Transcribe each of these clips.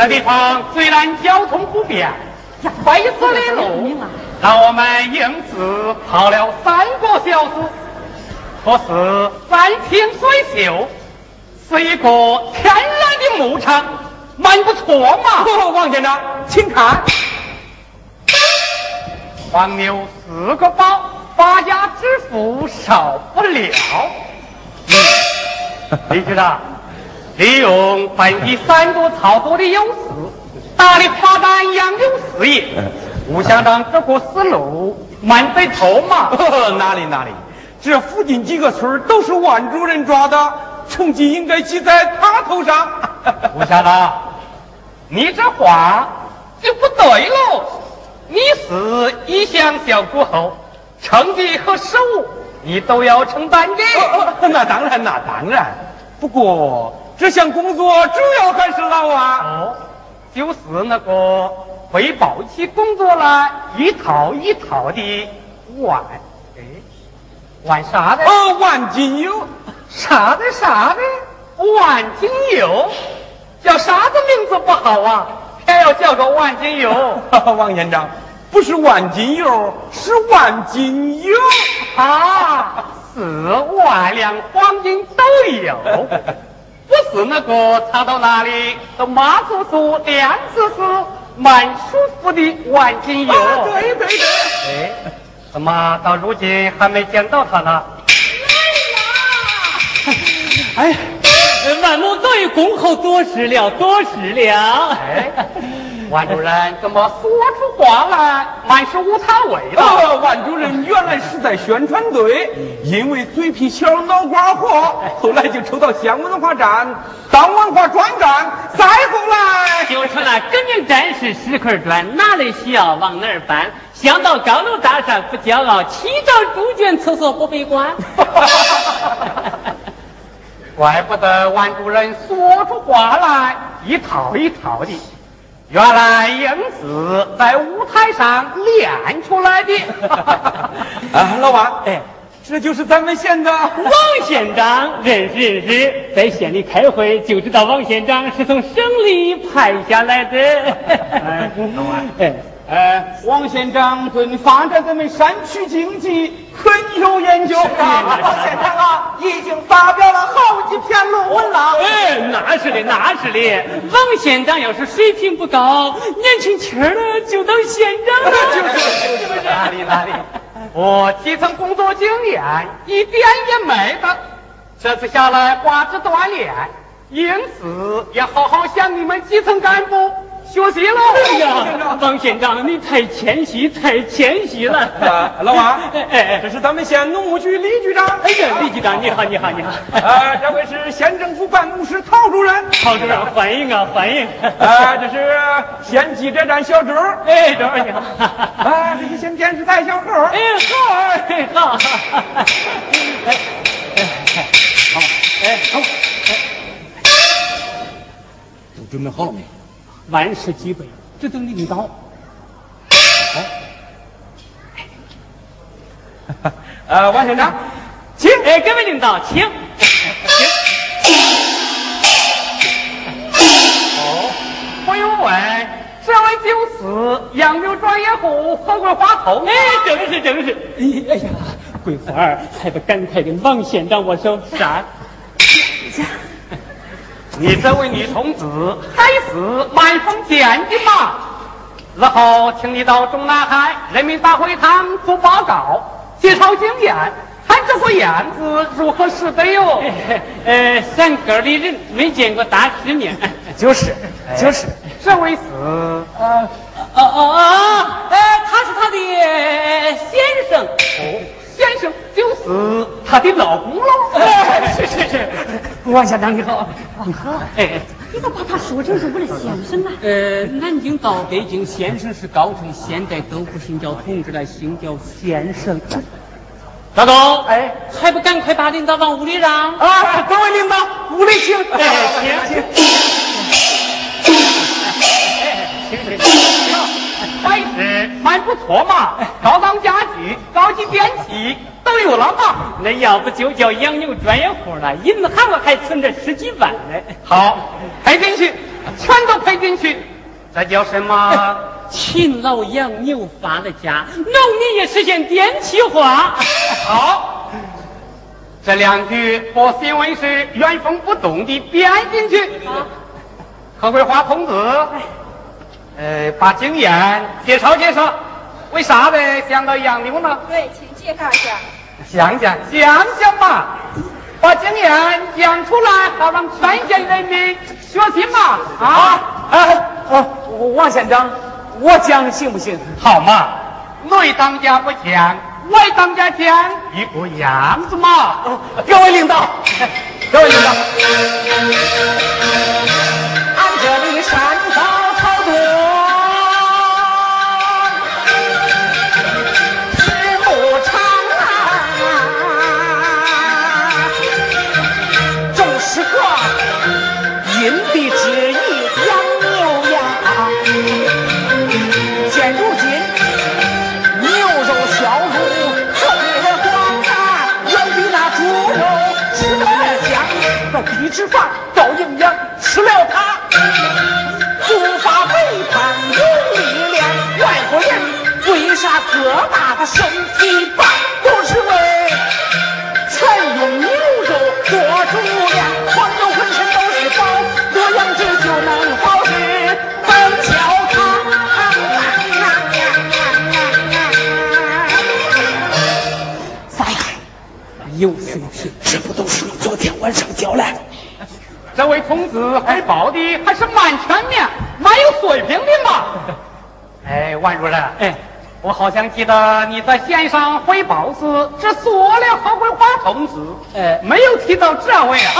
这地方虽然交通不便，灰色的路，让我们硬是跑了三个小时。可是山清水秀，是一个天然的牧场，蛮不错嘛。王县长，请看，黄牛四个包，发家致富少不了。嗯 李局长，利用本地三多操作的优势，大力发展养牛事业。吴乡长这个思路蛮对头嘛？哪里哪里，这附近几个村都是万主任抓的，成绩应该记在他头上。吴乡长，你这话就不对喽。你是一乡小股后，成绩和失误你都要承担的。那当然，那当然。不过这项工作主要还是老啊。哦，就是那个汇报起工作来一套一套的万，哎，玩啥的？哦，万金油，啥的啥的？万金油，叫啥子名字不好啊？偏要叫个万金油。王县长，不是万金油，是万金油啊。四万两黄金都有，不是那个差到哪里都麻叔叔、亮叔叔、满叔叔的万金油。对对对。哎，怎么到如今还没见到他呢？哎呀！哎，万某早已恭候多时了，多时了。哎。万主任怎么说出话来满是无他味的？万主任原来是在宣传队，因为嘴皮小脑瓜活，后来就抽到乡文化站当文化专干，再后来就成了革命战士石块砖，哪里需要往哪儿搬。想到高楼大厦不骄傲，起早猪圈厕所不被关。怪不得万主任说出话来一套一套的。原来英子在舞台上练出来的。啊，老王，哎，这就是咱们县的王县长，认识认识，在县里开会就知道王县长是从省里派下来的。哎，老王，哎。呃，王县长对发展咱们山区经济很有研究。王县长啊，已经发表了好几篇论文了。哎，那是的，那是的。王县长要是水平不高，年轻轻的就当县长了。就是，是不是？哪里哪里？我基层工作经验一点也没的，这次下来挂职锻炼，因此要好好向你们基层干部。学习了，哎呀，王县长，你太谦虚，太谦虚了。老王，哎 哎，这是咱们县农务局李局长。哎呀，李局长，你好，你好，你好。啊，这位是县政府办公室陶主任。陶主任，欢迎啊，欢迎。啊，这是县记者站小周。哎，周你好。啊，这是县电视台小何。哎，好，哎，好。哎，哎，好，哎，好，哎，都准备好了没？万事俱备，只等领导。好，呃，王县长，请。哎，各位领导，请。请。哦，不用问，这位就是杨柳专业户何桂花头。哎，正是正是。哎呀，桂花儿，还不赶快跟王县长握手？啥？你这位女同志还是蛮封建的嘛？日后请你到中南海人民大会堂做报告，介绍经验，看这副样子如何是得哟？呃，咱哥的人没见过大世面，就是就是。这位是呃哦哦哦，呃，他是他的先生。哦。先生就是他的老公喽。是是是，王县长你好，你好。哎，你咋把他说成是我的先生呢？呃，南京到北京，先生是高层，现在都不兴叫同志了，兴叫先生。大东，哎，还不赶快把领导往屋里让？啊，各位领导，屋里请。哎，请请。请请。摆设蛮不错嘛，高档家具、高级电器都有了嘛。那要不就叫养牛专业户了，银行了还存着十几万呢。好，赔进去。全都赔进去，这叫什么？勤劳养牛发了家，农民也实现电气化。好，这两句把新闻是原封不动的编进去。何桂花同志，呃，把经验介绍介绍，为啥子想到养牛呢？对，请介绍一下。讲讲讲讲嘛，把经验讲出来，好让全县人民学习嘛。啊，哎，王县长，我讲行不行？好嘛，内当家不讲，外当家讲一个样子嘛。各位领导，各位领导，俺这里山高吃饭高营养，吃了它无法背叛有力量。外国人为啥个大的身体棒，都是为全用牛肉做主粮。黄牛浑身都是宝，多养殖就能好吃本孝康。咋样？有水，这不都是昨天晚上教来的？这位同志汇报的还是蛮全面、蛮有水平的嘛。哎，万主任，哎，我好像记得你在线上汇报时只说了何桂花同志，哎，没有提到这位啊。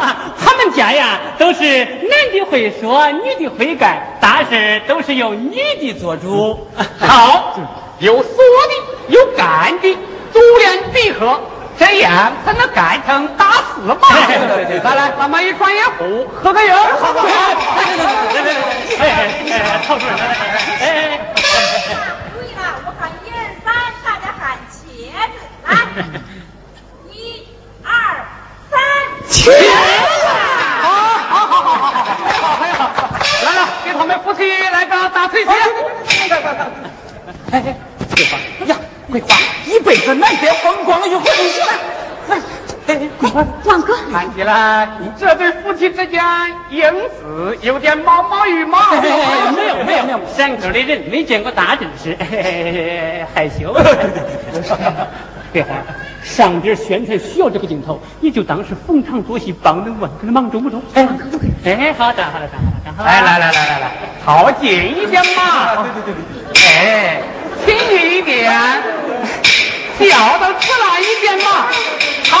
啊，他们家呀都是男的会说，女的会干，大事都是由女的做主。好，有说的，有干的，珠联璧合。这样才能干成大事嘛！来来，咱们一专业户合个影，好不好？来来来，哎哎，哎注意了，我喊一二三，大家喊茄子，来，一二三，茄子！好，好，好，好，好，好，好，好，好，来来，给他们夫妻来个大腿鞋。哎哎，桂花呀，桂花，一辈子难得风光一回。哎，桂花，王哥，看起来这对夫妻之间因此有点毛毛雨嘛。没有没有没有，山沟的人没见过大阵势，害羞。桂花，上边宣传需要这个镜头，你就当是逢场作戏，帮能万个忙中不中？哎，哎，好的好的好的，来来来来来来，靠近一点嘛。对对对对，哎，轻一点，笑的自然一点嘛。好，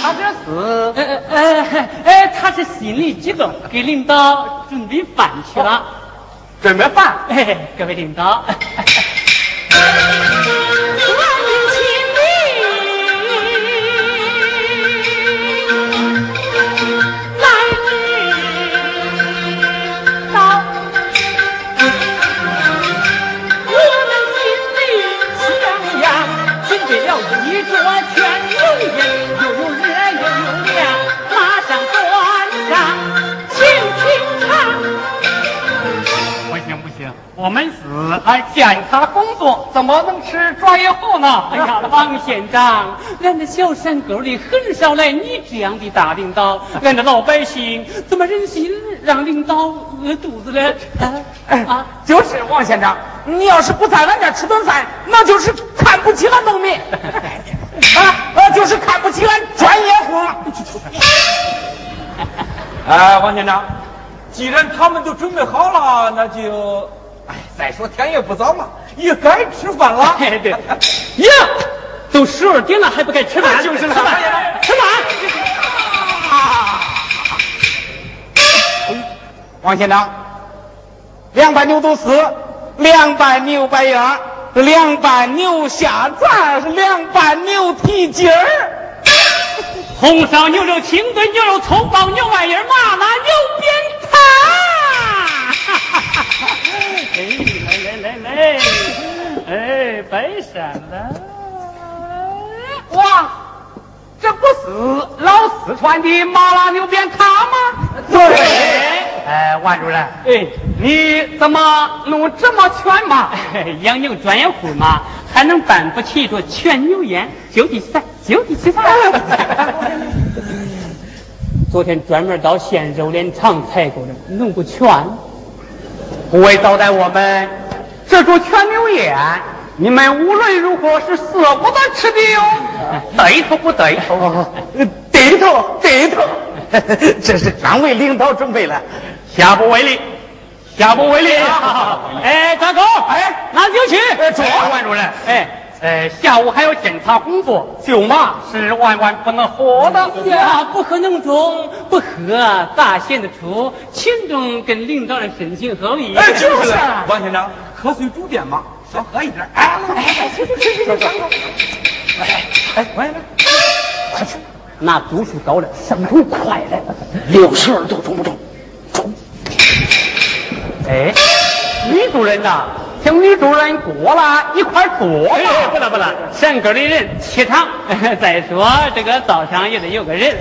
他这是，哎哎哎哎，他是心里激动，给领导准备饭去了。准备饭，嘿嘿各位领导。工作，怎么能吃专业户呢？哎呀，王县长，俺的小山沟里很少来你这样的大领导，俺的老百姓怎么忍心让领导饿肚子呢？啊，就是王县长，你要是不在俺这吃顿饭，那就是看不起俺农民，啊，就是看不起俺专业户。哎，王县长，既然他们都准备好了，那就。哎，再说天也不早嘛，也该吃饭了。对，呀，都十二点了还不该吃饭？就是了，吃饭，吃饭。王县长，凉拌牛肚丝，凉拌牛白鸭，凉拌牛下杂，凉拌牛蹄筋儿，红烧牛肉、清炖牛肉、葱爆牛外眼、麻辣牛鞭汤。哎，来来来来，哎，白上了。哇，这不是老四川的麻辣牛鞭汤吗？对。哎，万主任，哎，你怎么弄这么全嘛？养牛专业户嘛，还能办不起这全牛宴？就地取材，就地取材。昨天专门到县肉联厂采购的，弄不全。为招待我们这桌全牛宴，你们无论如何是舍 不得吃的哟。对头不对头？对头对头，这是专为领导准备的，下不为例，下不为例。哎，大哥，哎，拿酒去。坐，万主任。哎。呃，下午还要检查工作，酒嘛是万万不能喝的。呀，不喝能中，不喝大显得出群众跟领导的深情厚谊？哎，就是，王先生，喝水煮电嘛，少喝一点。哎，哎，去去去去去，哎，哎，王先生，快去，拿度数高了，上头快了，六十二度中不中？中。哎，女主人呐。请女主人过来一块坐。哎，不了不了，山沟里人气场。再说这个灶上也得有个人。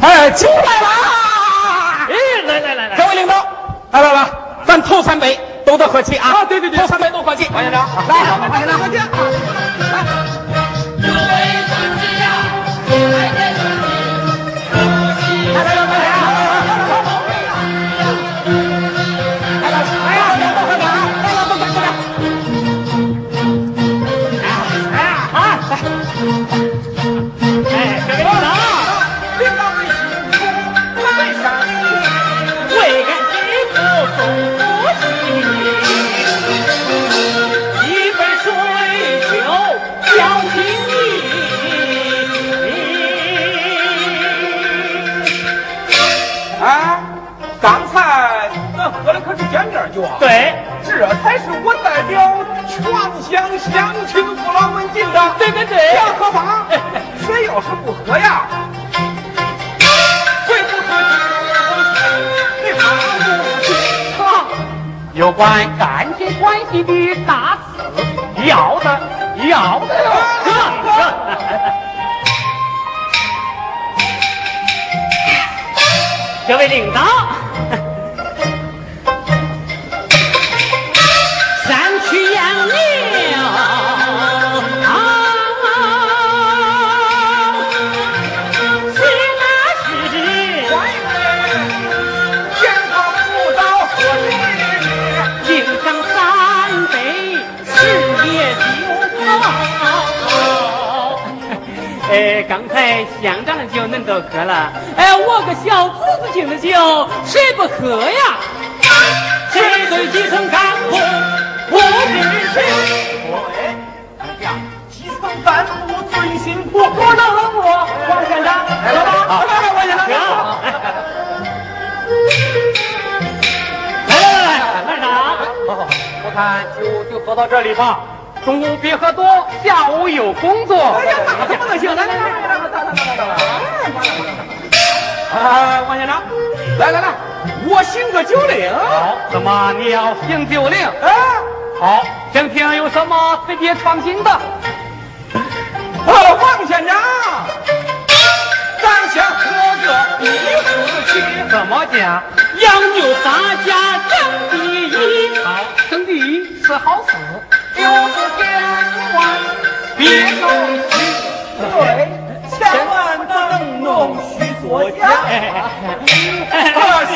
哎，酒来了！哎，来来来来，各位领导，来来来，咱头三杯都得和气啊！啊，对对对，三百都和气，王县长，来，王县长，来。来来来来来。起。对，这才是我代表全乡乡亲父老们敬的。对对对，要喝吧？谁要是不喝呀？谁不喝酒？你怕不起？好，有关干亲关系的大事，要的要的哟。各位领导。乡长的酒恁都喝了，哎，我个小子子敬的酒谁不喝呀？谁对基层干部不支持？对，哎呀，基层干部最辛苦，我能冷我王县长，来吧，来吧，王县长，来来来，来上。我看就就喝到这里吧。中午别喝多，下午有工作。哎呀，打不能行，来来来，来来来，王县长，来来来，我行个酒令。好，怎么你要行酒令？哎，好，听听有什么特别创新的？我王县长，咱先喝个第一次怎么讲？洋酒咱家争第一。好，争第一是好事。就是千万别弄虚，对，千万不能弄虚作假。可是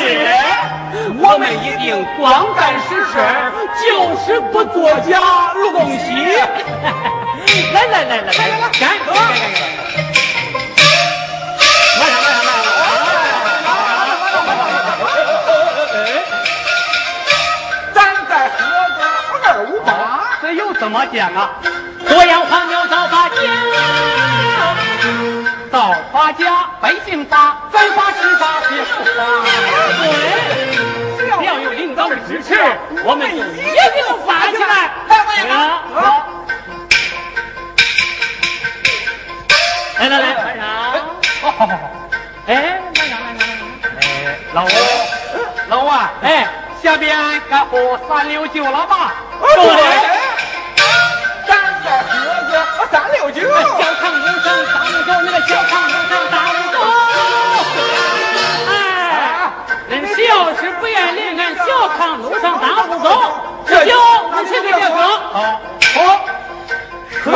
我们一定光干实事，就是不作假录东西。来来来来来，干干干干怎么讲啊？多养黄牛早发家，早发家百姓发，再发十发别不发。对，只要有领导的支持，我们就一定发起来。好，来来来，班长。好好好好。哎，班长，班长，哎，老吴，老吴，哎，下边该喝三六九了吧？对。哥个三六九小康路上大路走那个小康路上大路走哎人谁要是不愿离俺小康路上大路走这酒你请给爷喝好好喝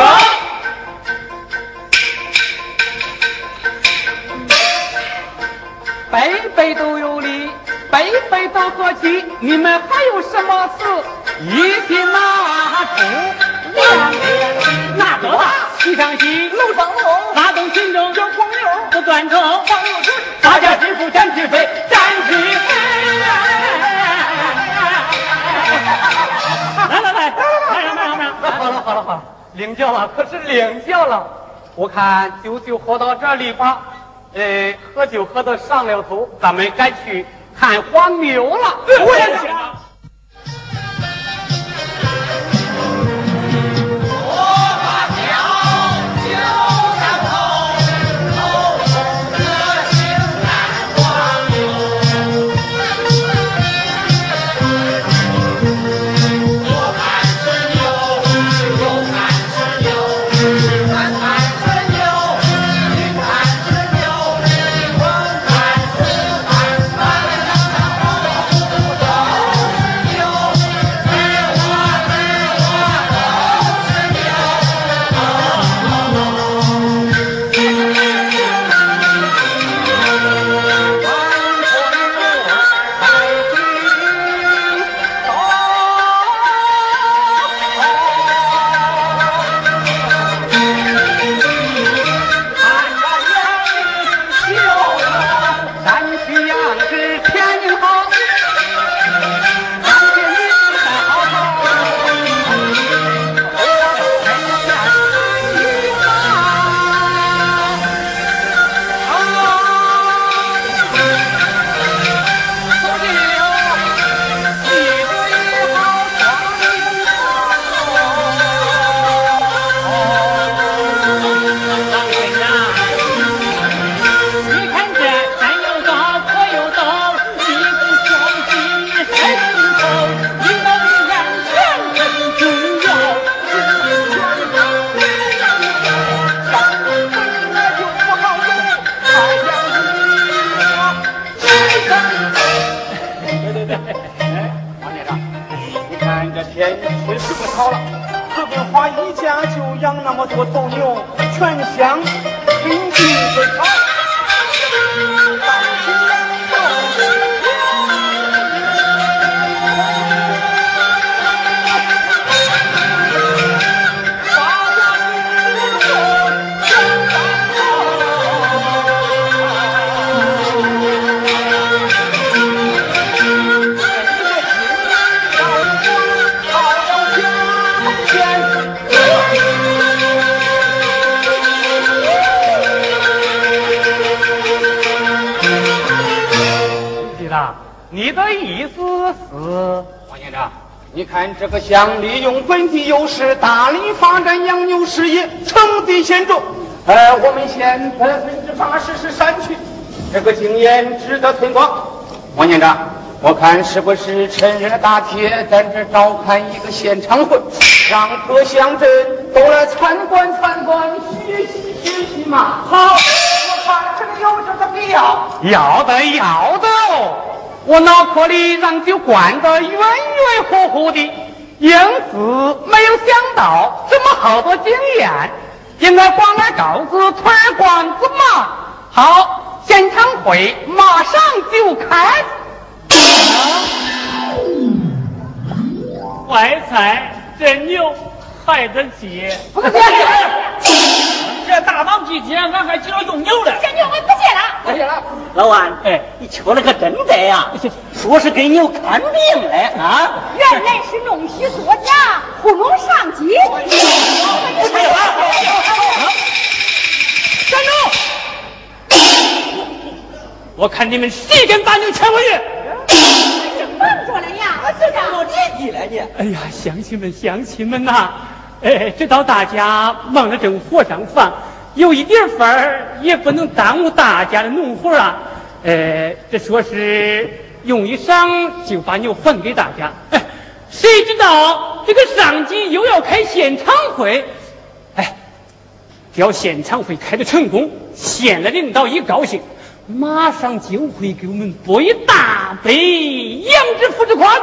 杯杯都有礼杯杯都做起你们还有什么事一起拿出西上西，楼上楼，拉动群众，叫黄牛，不断头，放牛吃，大家支付展翅飞，展翅飞。来来来，来来来来来，好了好了好了，领教了，可是领教了。我看酒就喝到这里吧，呃，喝酒喝的上了头，咱们该去看黄牛了。我也去。这个乡利用本地优势，大力发展养牛事业，成绩显著。呃，我们县百分之八十是山区，这个经验值得推广。王县长，我看是不是趁热打铁，咱这召开一个现场会，让各乡镇都来参观参观，学习学习嘛。好，我看这个有这个必要。要的要的哦，我脑壳里让酒灌得圆圆乎乎的，因此没有想到这么好的经验，应该光来告之推广子嘛。好，现场会马上就开。怀才真牛，还得起。不接，这大忙季节，俺还知道用牛了。这牛我不接了。不借了。老万，哎，你瞧了可真得呀！说是给牛看病来啊！原来是弄虚作假，糊弄上级。站住！我看你们谁敢把牛牵回去？正忙着了呀，队长。年纪了你。哎呀，乡亲们，乡亲们呐、哎，知道大家忙着正火上房，有一点份也不能耽误大家的农活啊。呃，这说是用一晌就把牛还给大家。哎，谁知道这个上级又要开现场会？哎，只要现场会开的成功，县的领导一高兴，马上就会给我们拨一大笔养殖扶持款，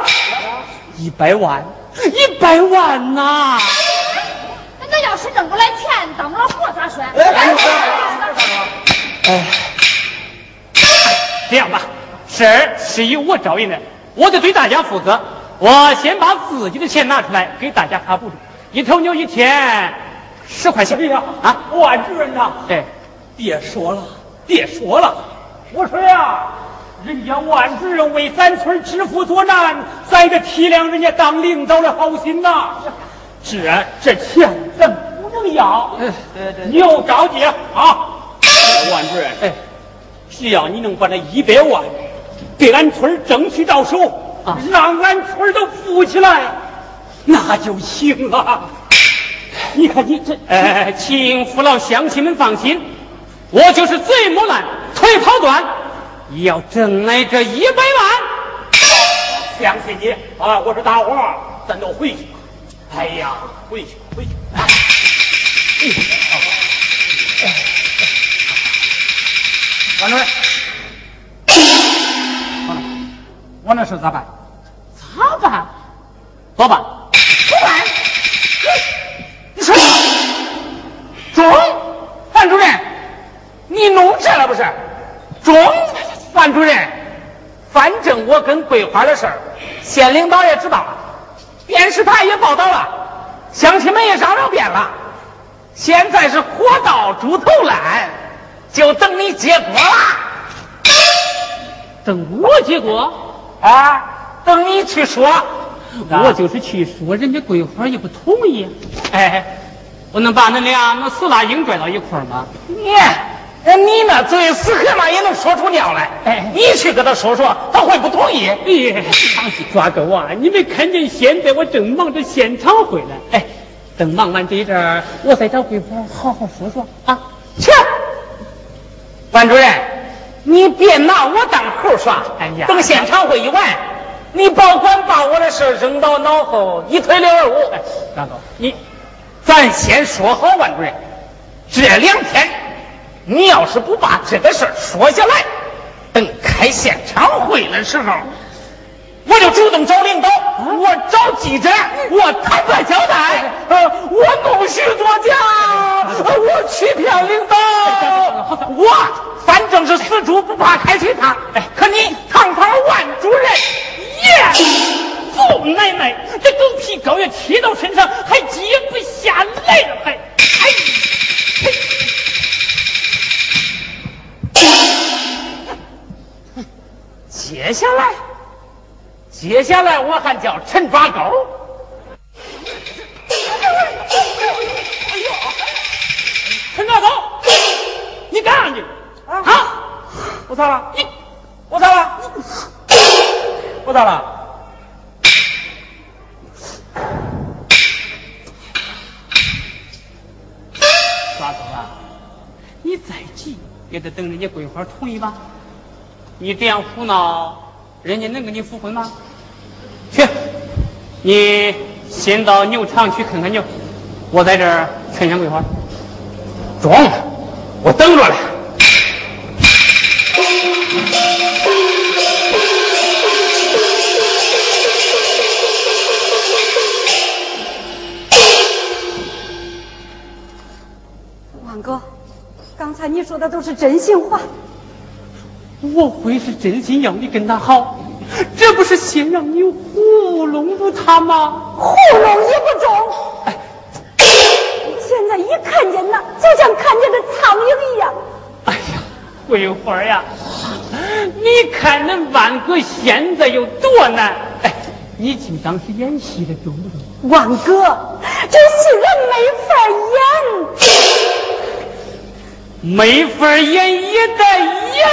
一百万，一百万呐！那要是挣不来钱，当不了活咋说？哎，这样吧，事儿是由我招引的，我得对大家负责。我先把自己的钱拿出来给大家发补助，一头牛一天十块钱。哎呀，啊，万主任呐，哎，别说了，别说了，我说呀，人家万主任为咱村知府作难，咱得体谅人家当领导的好心呐。这这钱咱不能要，你又着急啊？万主任，哎，只要你能把那一百万给俺村争取到手，啊让俺村都富起来，那就行了。你看你这，哎，请父老乡亲们放心，我就是嘴磨烂，腿跑断，也要挣来这一百万。相信你啊！我说大伙儿，咱都回去吧。哎呀，回去回去。王主任，我那事咋办？咋办？多办？不办。你说中，范主任，你弄这了不是？中，范主任，反正我跟桂花的事儿，县领导也知道了，电视台也报道了，乡亲们也嚷嚷遍了，现在是活到猪头烂，就等你结果了。等我结果，啊，等你去说。我就是去说，人家桂花也不同意。哎，我能把恁俩那死拉鹰拽到一块儿吗？你，呃你那嘴死黑嘛也能说出尿来。哎你去跟他说说，他会不同意。哎，抓狗啊！你没看见现在我正忙着现场会呢？哎，等忙完这一阵儿，我再找贵妇好好说说啊。去，班主任，你别拿我当猴耍。哎呀等现场会一完，你保管把我的事扔到脑后，一推六二五。大哥，你，咱先说好，万主任，这两天你要是不把这个事儿说下来，等开现场会的时候，我就主动找领导，我找记者，我坦白交代，呃，我弄虚作假，呃我欺骗领导，我反正是死猪不怕开水烫。哎，可你堂堂万主任，耶！祖奶奶，这狗皮膏药贴到身上还揭不下来了，还哎，接下来，接下来我还叫陈抓钩。陈大头，你干啥去？啊，我咋了？你我咋了？我咋了？抓走了，你再急也得等人家桂花同意吧。你这样胡闹，人家能跟你复婚吗？去，你先到牛场去看看牛，我在这儿劝劝桂花。中，我等着嘞。王哥，刚才你说的都是真心话，我会是真心要你跟他好，这不是先让你糊弄住他吗？糊弄也不中。哎现在一看见那，就像看见个苍蝇一样。哎呀，桂花呀，你看恁万哥现在有多难？哎，你就当是演戏的，中不中？万哥，这戏人没法演。没法演也得演。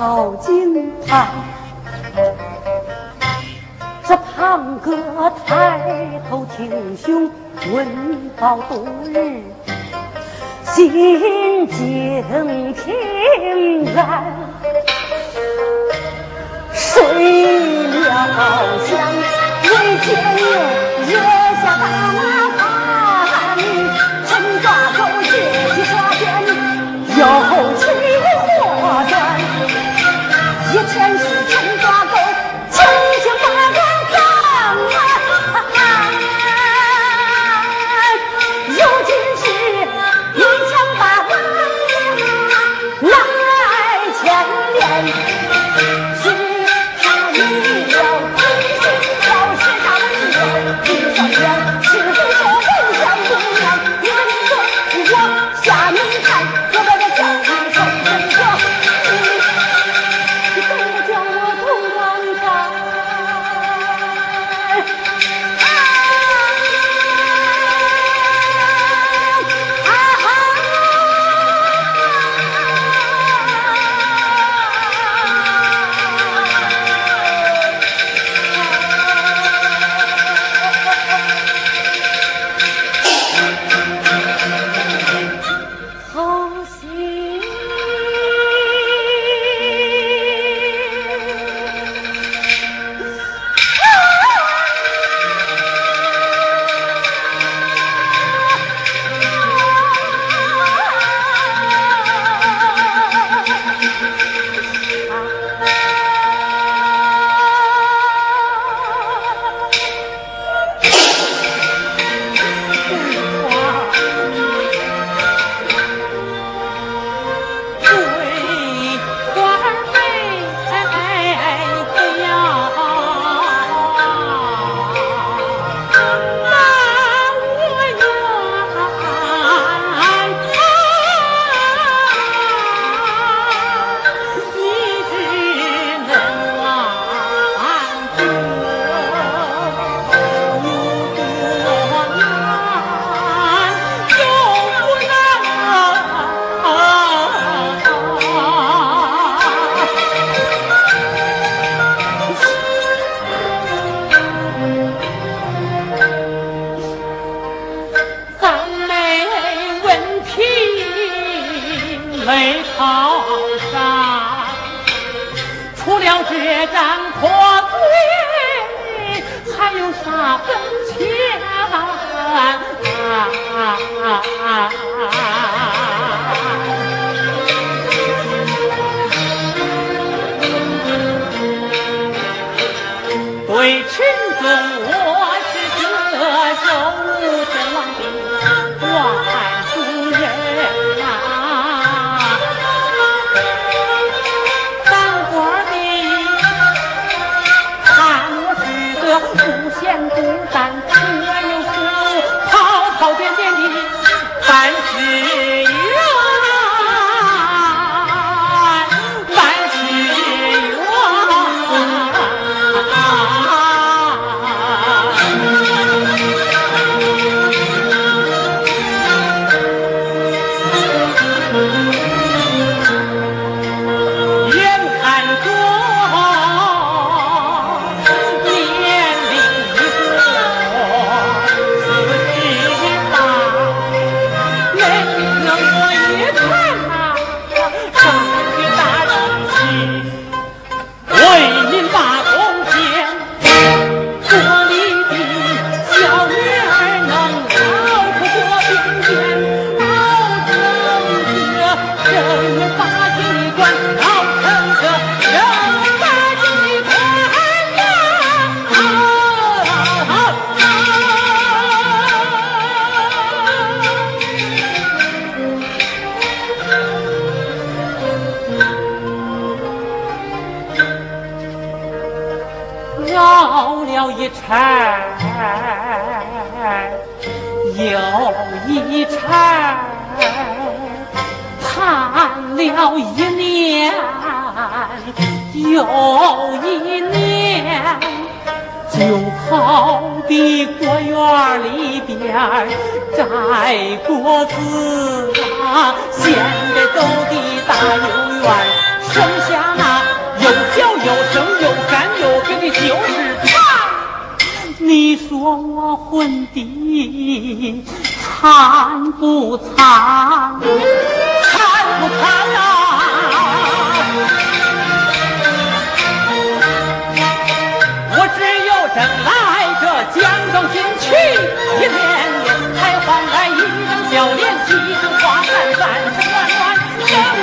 好惊叹，这胖哥抬头挺胸，闻到多日，心静平安。睡了香，为间月月下大难。说我混的惨不惨惨不惨呐我只有挣来这江东锦去一年才换来一张笑脸几声花赞三事乱乱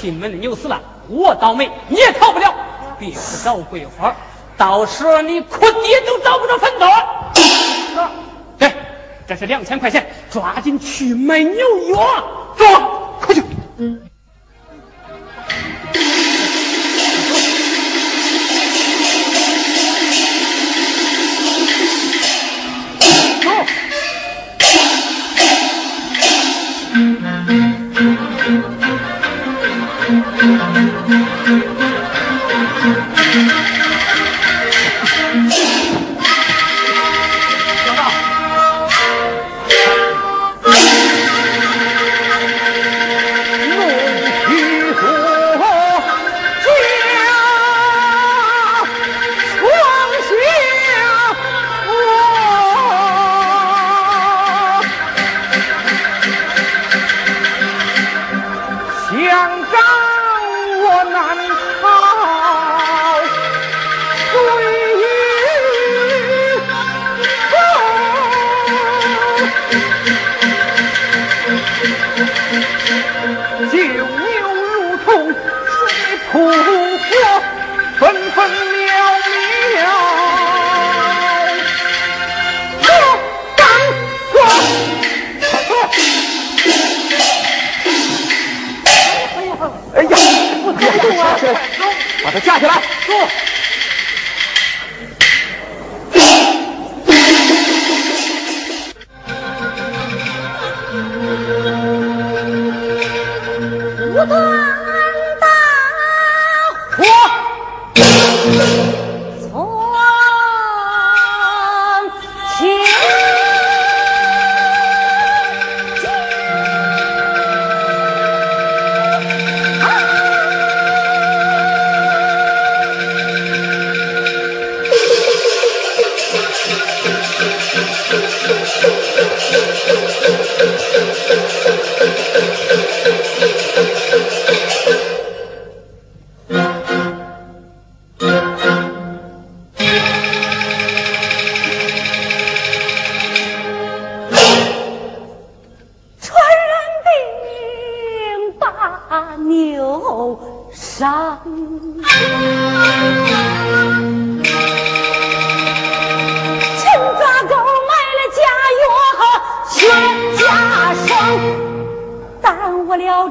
亲们的牛死了，我倒霉，你也逃不了。别不找桂花，到时候你哭爹都找不着坟头。对，这是两千块钱，抓紧去买牛药，走，快去。嗯站起来坐。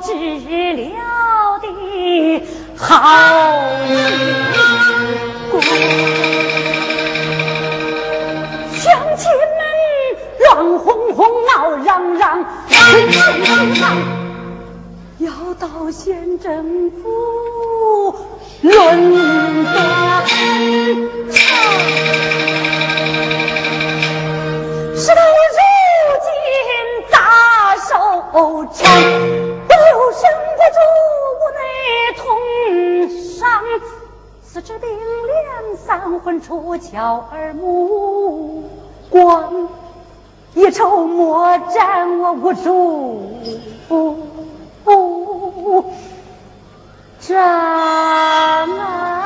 治了的好习惯，乡亲们乱哄哄闹嚷嚷，要到县政府论断真，事到如今咋收场？三魂出窍而目光一筹莫展我无助。站啊。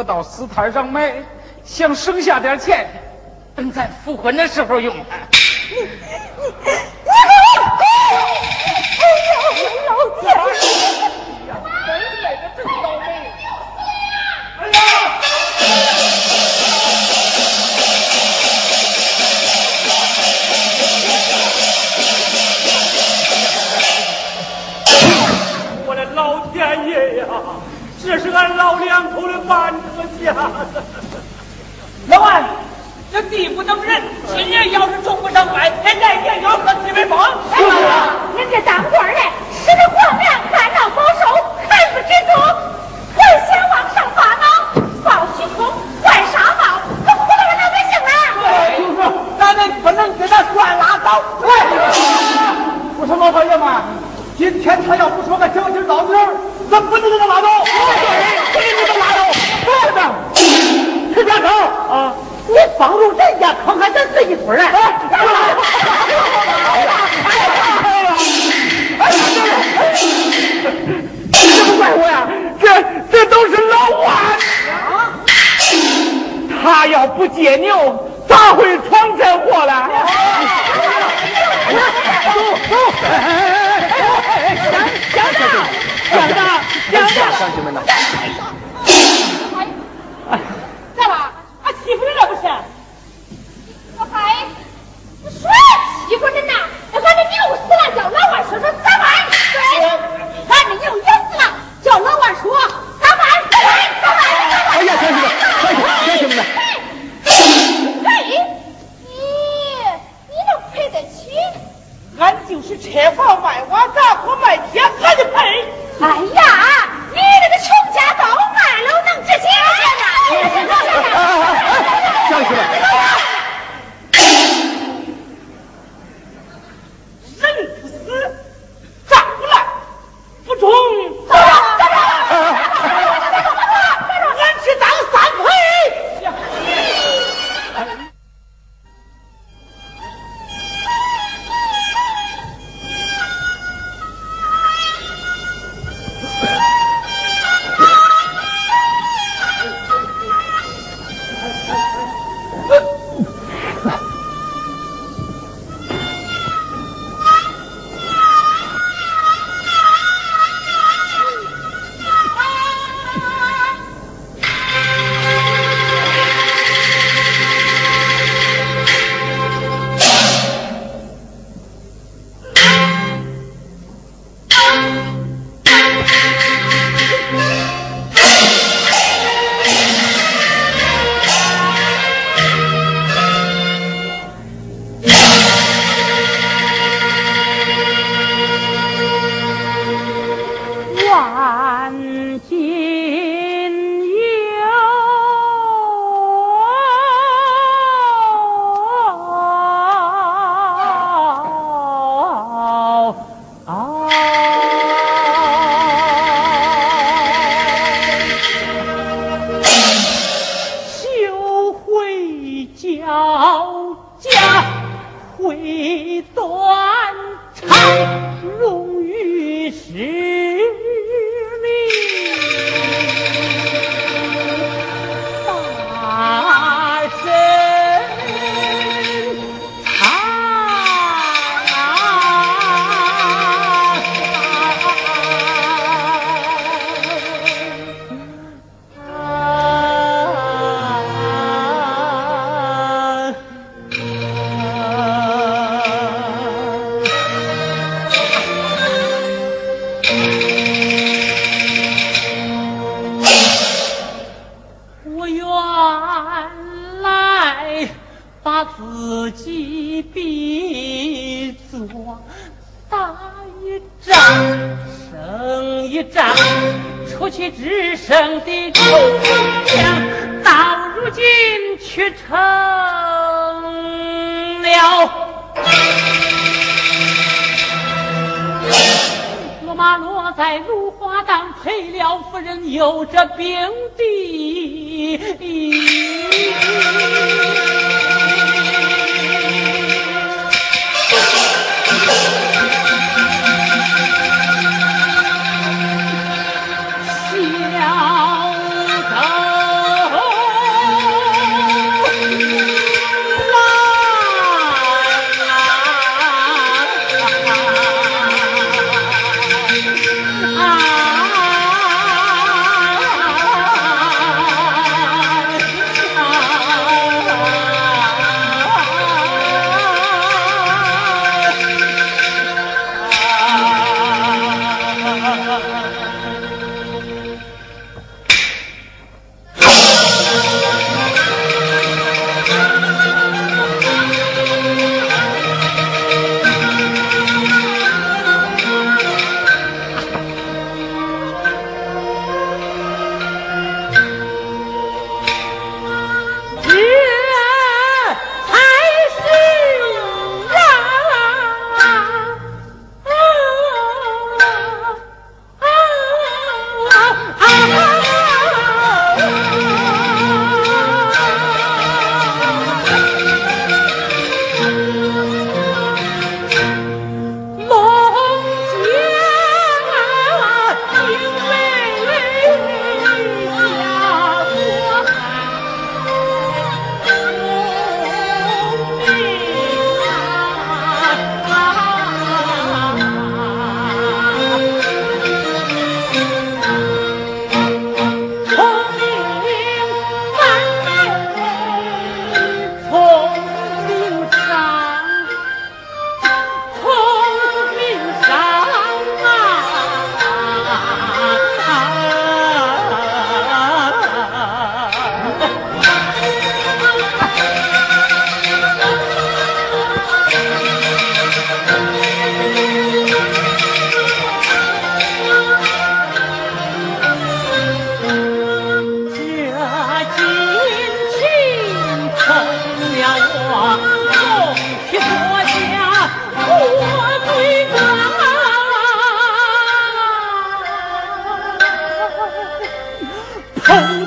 我到石摊上买，想省下点钱，等咱复婚的时候用。两口的半个家。老万，这地不等人，今年要是种不上麦，来年要喝西北风。哎呀，人家当官的，吃着皇粮，干到保收，还不知足，还想往上发恼，报虚空，换纱帽，可糊弄了老百姓了。就是咱们不能给他算拉倒。我说老少爷们，今天他要不说个讲情道理，咱不能给他拉倒。对，不能给他拉倒。对的，陈家口啊。你帮助人家坑，还咱自己村来？哎呀！这不怪我呀，这这都是老万。他要不借牛，咋会闯这祸来？走走！乡长，乡长，乡长，乡亲们呐！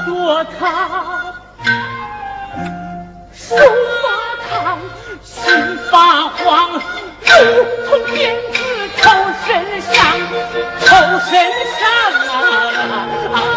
说他手发烫心发慌如同鞭子抽身上抽身上啊。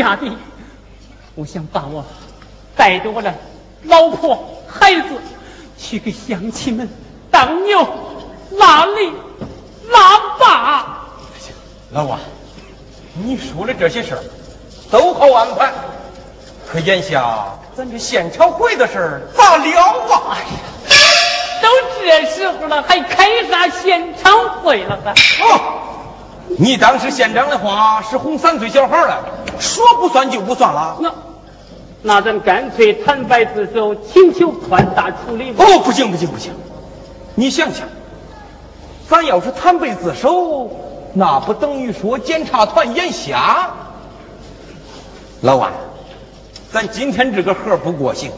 家的，我想把我带着我的老婆孩子去给乡亲们当牛拉犁拉笆。老王，你说的这些事儿都好安排，可眼下咱这现场会的事儿咋了啊？都这时候了，还开啥现场会了？哦，你当时县长的话是哄三岁小孩了。说不算就不算了。那那咱干脆坦白自首，请求宽大处理吧。哦，不行不行不行！你想想，咱要是坦白自首，那不等于说检察团眼瞎？老万，咱今天这个河不过行，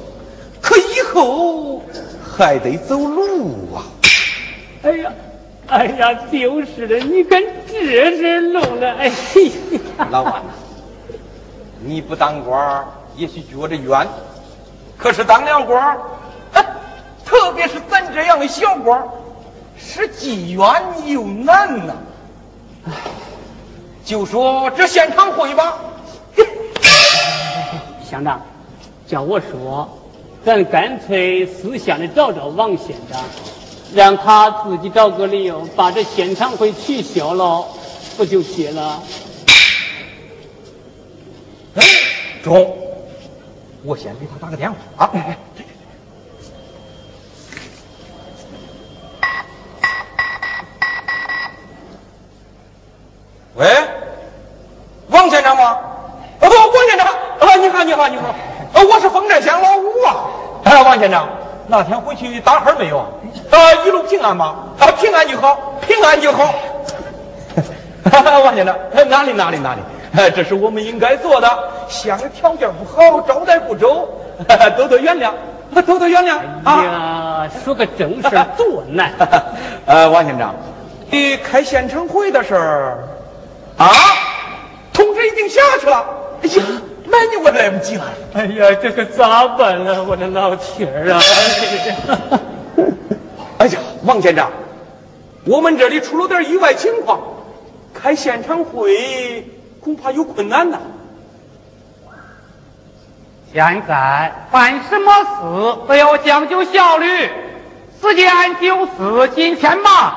可以后还得走路啊！哎呀，哎呀，就是的，你跟这是弄的，哎呀！老万。你不当官也许觉着冤；可是当了官特别是咱这样的小官是既冤又难呐。就说这现场会吧，乡长，叫我说，咱干脆私下里找找王县长，让他自己找个理由把这现场会取消了，不就结了？中，我先给他打个电话啊！喂，王县长吗？啊不，王县长啊！你好，你好，你好！啊，我是丰寨乡老五啊！哎，王县长，那天回去打鼾没有啊？啊，一路平安吗？啊，平安就好，平安就好。王县长，哪里哪里哪里？这是我们应该做的。乡里条件不好，招待不周，多多原谅，多多原谅。哎呀，说个正事多难。呃，王县长，你开县城会的事儿啊，通知已经下去了。哎呀，买你我来不及了。哎呀，这可咋办呢？我的老天儿啊！哎呀，王县长，我们这里出了点意外情况，开现场会。恐怕有困难呐！现在办什么事都要讲究效率，时间就是金钱嘛。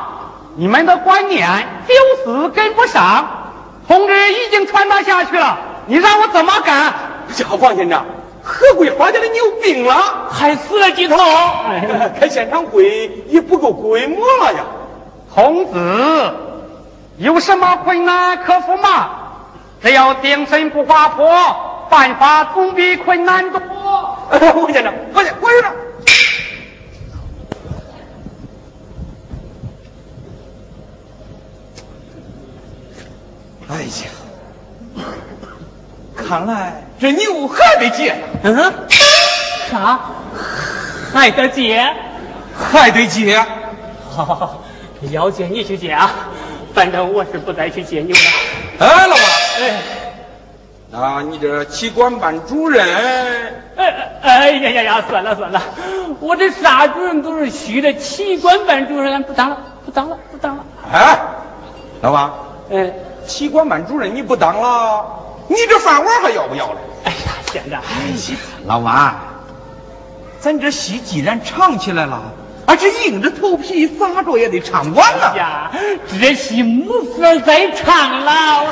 你们的观念就是跟不上，通知已经传达下去了，你让我怎么干？这王县长，何桂花家的牛病了，还死了几头？开现场会也不够规模了呀。孔子，有什么困难克服吗？只要精神不滑坡，办法总比困难多。王县长，王县，王县长。哎呀，看来这牛还得接。嗯？啥？还得接？还得接？好好好，要接你去接啊，反正我是不再去接牛了。哎，老王，哎，那你这企管班主任？哎哎呀呀呀，算了算了，我这啥主任都是虚的，企管班主任不当了，不当了，不当了。哎，老王，哎。企管班主任你不当了，你这饭碗还要不要了？哎呀，县长，哎呀，老王，咱这戏既然唱起来了，啊，这硬着头皮咋着也得唱完了。呀，这戏没法再唱了。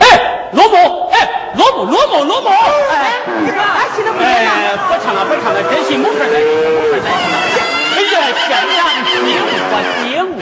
哎，罗某，哎，罗某，罗某，罗某，哎，哎，不唱了，不唱了，不唱了，这戏没法再唱，没法再唱了。哎呀，县长。